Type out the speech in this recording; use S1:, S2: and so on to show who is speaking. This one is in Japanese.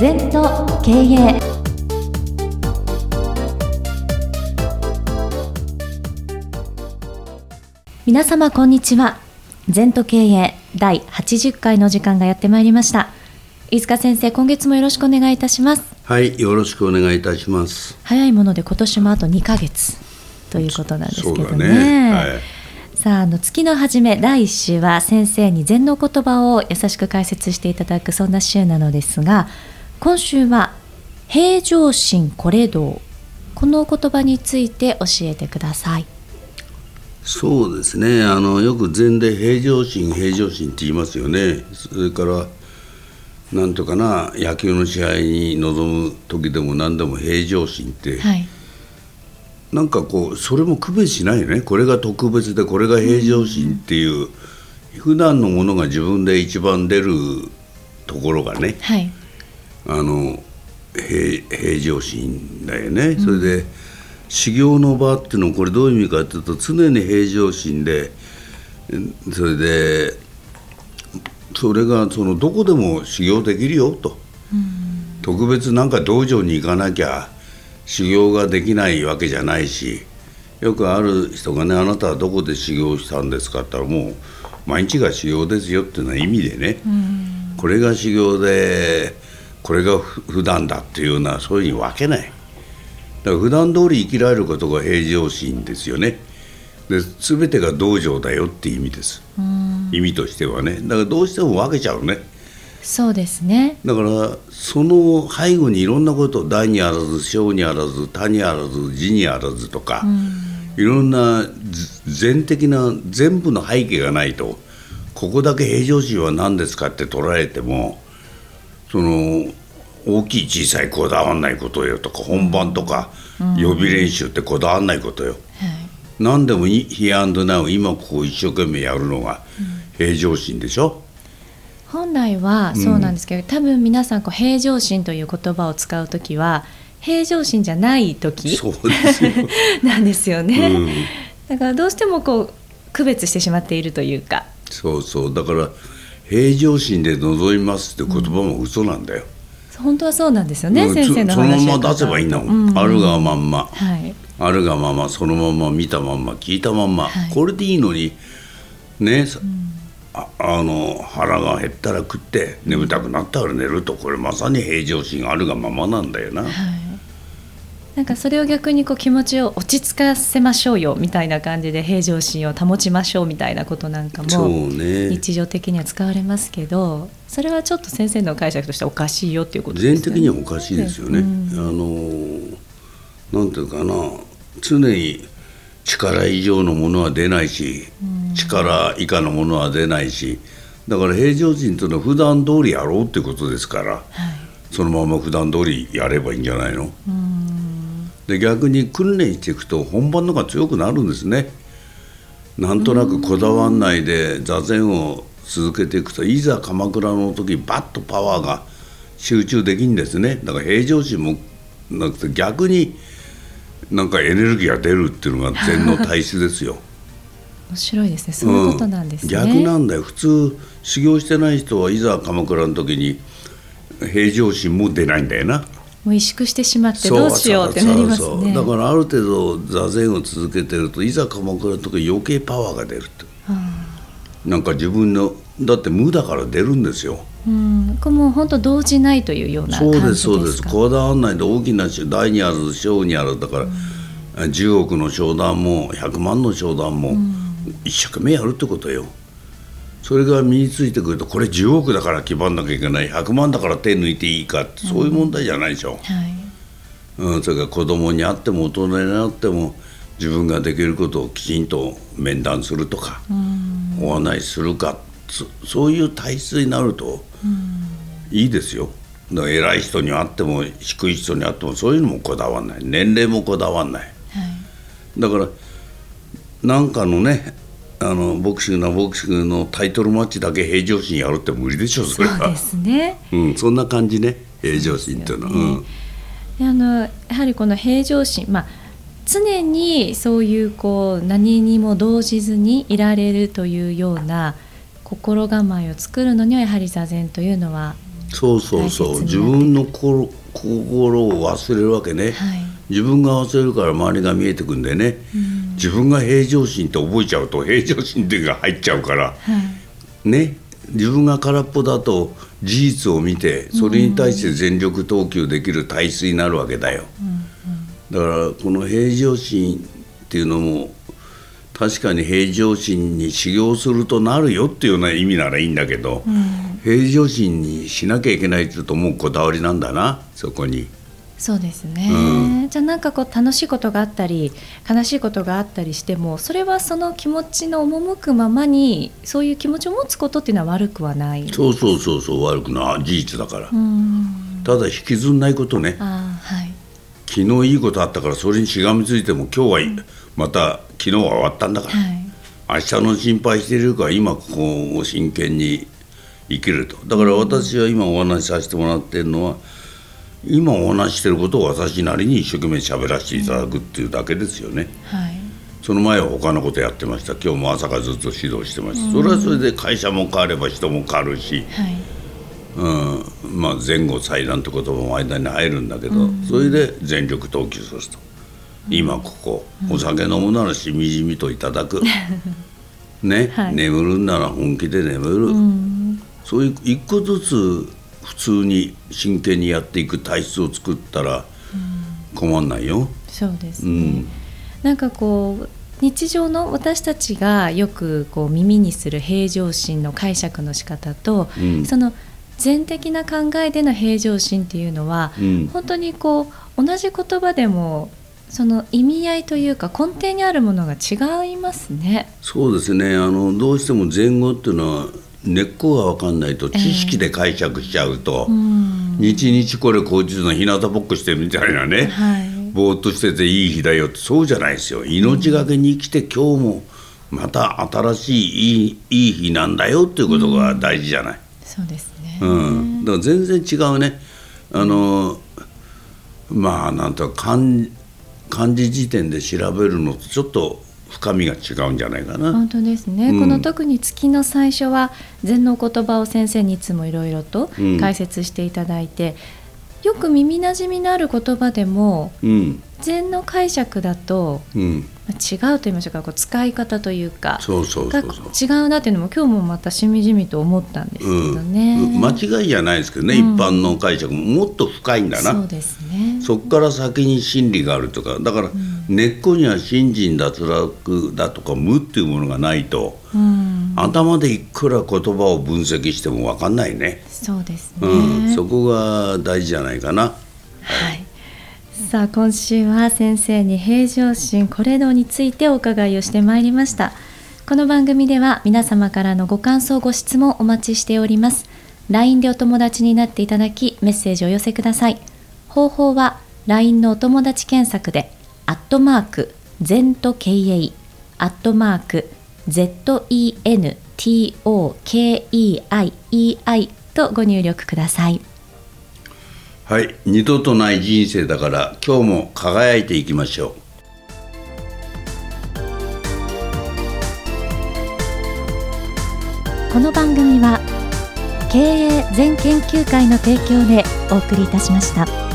S1: 禅と経営皆様こんにちは。禅と経営第80回の時間がやってまいりました。飯塚先生今月もよろしくお願いいたします。
S2: はいよろしくお願いいたします。
S1: 早いもので今年もあと2ヶ月ということなんですけどね。
S2: ね。はい。
S1: さああの月の初め第一週は先生に禅の言葉を優しく解説していただくそんな週なのですが今週は平常心これ道。このお言葉について教えてください。
S2: そうですね。あのよく禅で平常心平常心って言いますよね。それからなんとかな野球の試合に臨む時でも何でも平常心って、
S1: はい。
S2: なんかこうそれも区別しないよね。これが特別でこれが平常心っていう、普段のものが自分で一番出るところがね。
S1: はい
S2: あの平平常心だよね、それで修行の場っていうのはこれどういう意味かっていうと常に平常心でうんそれでそれがそのどこでも修行できるよと、特別なんか道場に行かなきゃ修行ができないわけじゃないしよくある人がね「あなたはどこで修行したんですか?」って言ったらもう毎日が修行ですよっていうのは意味でね、これが修行でこれがふ普段だっていうようなそういうふうに分けない。だから普段通り生きられることが平常心ですよね。で全てが道場だよっていう意味です。意味としてはね。だからどうしても分けちゃうね。
S1: そうですね。
S2: だからその背後にいろんなこと大にあらず小にあらず他にあらず字にあらずとか、いろんなず全的な全部の背景がないとここだけ平常心は何ですかって捉えてもその大きい小さいこだわんないことよとか本番とか予備練習ってこだわんないことよ。
S1: はい。
S2: 何でもい「ヒアンドナウ」今ここ一生懸命やるのが平常心でしょ、
S1: 本来はそうなんですけど、多分皆さんこう平常心という言葉を使うときは平常心じゃない時
S2: そうですよ。
S1: なんですよね、
S2: うん。
S1: だからどうしてもこう区別してしまっているというか。
S2: そうそう。だから平常心で臨みますって言葉も嘘なんだよ、
S1: 本当はそうなんですよね、
S2: うん
S1: 先生の
S2: そその
S1: 話
S2: まま出せばいいんだもん、
S1: う
S2: あるがまんま。
S1: はい。
S2: あるがままそのまま見たまんま聞いたまんま、
S1: はい。
S2: これでいいのにね、さああの腹が減ったら食って眠たくなったら寝ると。これまさに平常心あるがままなんだよな、
S1: はいなんかそれを逆にこう気持ちを落ち着かせましょうよみたいな感じで平常心を保ちましょうみたいなことなんかも
S2: ね。
S1: 日常的には使われますけどそれはちょっと先生の解釈としてはおかしいよっていうことですよね。
S2: 全的にはおかしいですよね。
S1: うん。
S2: あのなんていうかな常に力以上のものは出ないし、力以下のものは出ないしだから平常心というのは普段通りやろうっていうことですから
S1: はい。
S2: そのまま普段通りやればいいんじゃないの？
S1: うん
S2: で逆に訓練していくと本番の方が強くなるんですね。なんとなくこだわんないで座禅を続けていくといざ鎌倉の時バッとパワーが集中できんですねだから平常心もなくて逆になんかエネルギーが出るっていうのが禅の体質ですよ。
S1: 面白いですねそういうことなんですね。
S2: うん逆なんだよ普通修行してない人はいざ鎌倉の時に平常心も出ないんだよな。
S1: もう萎縮してしまってどうしようってなりますね。
S2: だからある程度座禅を続けてるといざ鎌倉の時余計パワーが出るって。なんか自分のだって無だから出るんですよ。
S1: うん、これもう本当動じないというような感
S2: そう
S1: じですか。
S2: ですそうです。こだわんないで大きな大にある小にあるだから、10億の商談も100万の商談も一生懸命やるってことよそれが身についてくるとこれ10億だから決まんなきゃいけない100万だから手抜いていいかってそういう問題じゃないでしょ、
S1: はい。
S2: うん、それから子供に会っても大人になっても自分ができることをきちんと面談するとか、お案内するかそそういう体質になるといいですよ。だから偉い人に会っても低い人に会ってもそういうのもこだわんない。年齢もこだわんない。
S1: はい。
S2: だからなんかのねあのボクシングなボクシングのタイトルマッチだけ平常心やるって無理でしょそれは。
S1: そうですね。
S2: うん、そんな感じね平常心っていうのは。
S1: そうであのやはりこの平常心、まあ、常にそういうこう何にも動じずにいられるというような心構えを作るのにはやはり座禅というのは
S2: そうそうそう。自分の心心を忘れるわけね、はい、自分が忘れるから周りが見えてくんでね、自分が平常心って覚えちゃうと平常心っていうが入っちゃうから、はい、ね。自分が空っぽだと事実を見てそれに対して全力投球できる体質になるわけだよ、だからこの平常心っていうのも確かに平常心に修行するとなるよっていうような意味ならいいんだけど、うん、平常心にしなきゃいけないっていうともうこだわりなんだなそこに。
S1: そうですね、うん、じゃあなんかこう楽しいことがあったり悲しいことがあったりしてもそれはその気持ちの赴くままにそういう気持ちを持つことっていうのは悪くはない。
S2: そうそうそうそう悪くない。事実だから、ただ引きずんないことね、はい、昨日いいことあったからそれにしがみついても今日は、また昨日は終わったんだから、はい、明日の心配しているから今ここを真剣に生きると。だから私は今お話しさせてもらってるのは今お話ししてることを私なりに一生懸命喋らせていただくっていうだけですよね。はい、その前は他のことやってました。今日も朝からずっと指導してました、それはそれで会社も変われば人も変わるし、はい。うん、まあ前後祭壇って言葉も間に入るんだけど、うん、それで全力投球すると、うん、今ここ、お酒飲むならしみじみといただく。ね、はい、眠るんなら本気で眠る、そういう一個ずつ普通に真剣にやっていく体質を作ったら困んないよ。
S1: そうですね、うん、なんかこう日常の私たちがよくこう耳にする平常心の解釈の仕方と、うん、その全的な考えでの平常心っていうのは、うん、本当にこう同じ言葉でもその意味合いというか根底にあるものが違いますね。
S2: そうですね。あのどうしても前後っていうのは根っこが分かんないと知識で解釈しちゃうと、えー、日々これ口実の日向ぼっこしてるみたいなね、はい、ぼーっとしてていい日だよってそうじゃないですよ。命がけに生きて今日もまた新しいいいいい日なんだよっていうことが大事じゃない。
S1: そうですね、
S2: うん、だから全然違うね。あのまあなんと漢漢字辞典で調べるのとちょっと深みが違うんじゃないかな。
S1: 本当ですね、うん、この特に月の最初は禅の言葉を先生にいつもいろいろと解説していただいて、うん、よく耳なじみのある言葉でも、うん、禅の解釈だと、違うと言いましょうかこう使い方というか
S2: そう
S1: そう違うなっていうのも今日もまたしみじみと思ったんですけどね、
S2: 間違いじゃないですけどね、一般の解釈も。もっと深いんだな。
S1: そうですね。
S2: そこから先に真理があるとか。だから、根っこには信心脱落だとか無っていうものがないと、うん、頭でいくら言葉を分析しても分かんないね。
S1: そうですね、
S2: うん、そこが大事じゃないかな。
S1: はい、さあ今週は先生に平常心これどについてお伺いをしてまいりました。この番組では皆様からのご感想ご質問お待ちしております。LINE でお友達になっていただきメッセージをお寄せください。方法は LINE のお友達検索でアットマーク、ゼント KA、アットマーク、ZENTOKEIEI とご入力ください。
S2: はい、二度とない人生だから今日も輝いていきましょ
S1: う。この番組は経営全研究会の提供でお送りいたしました。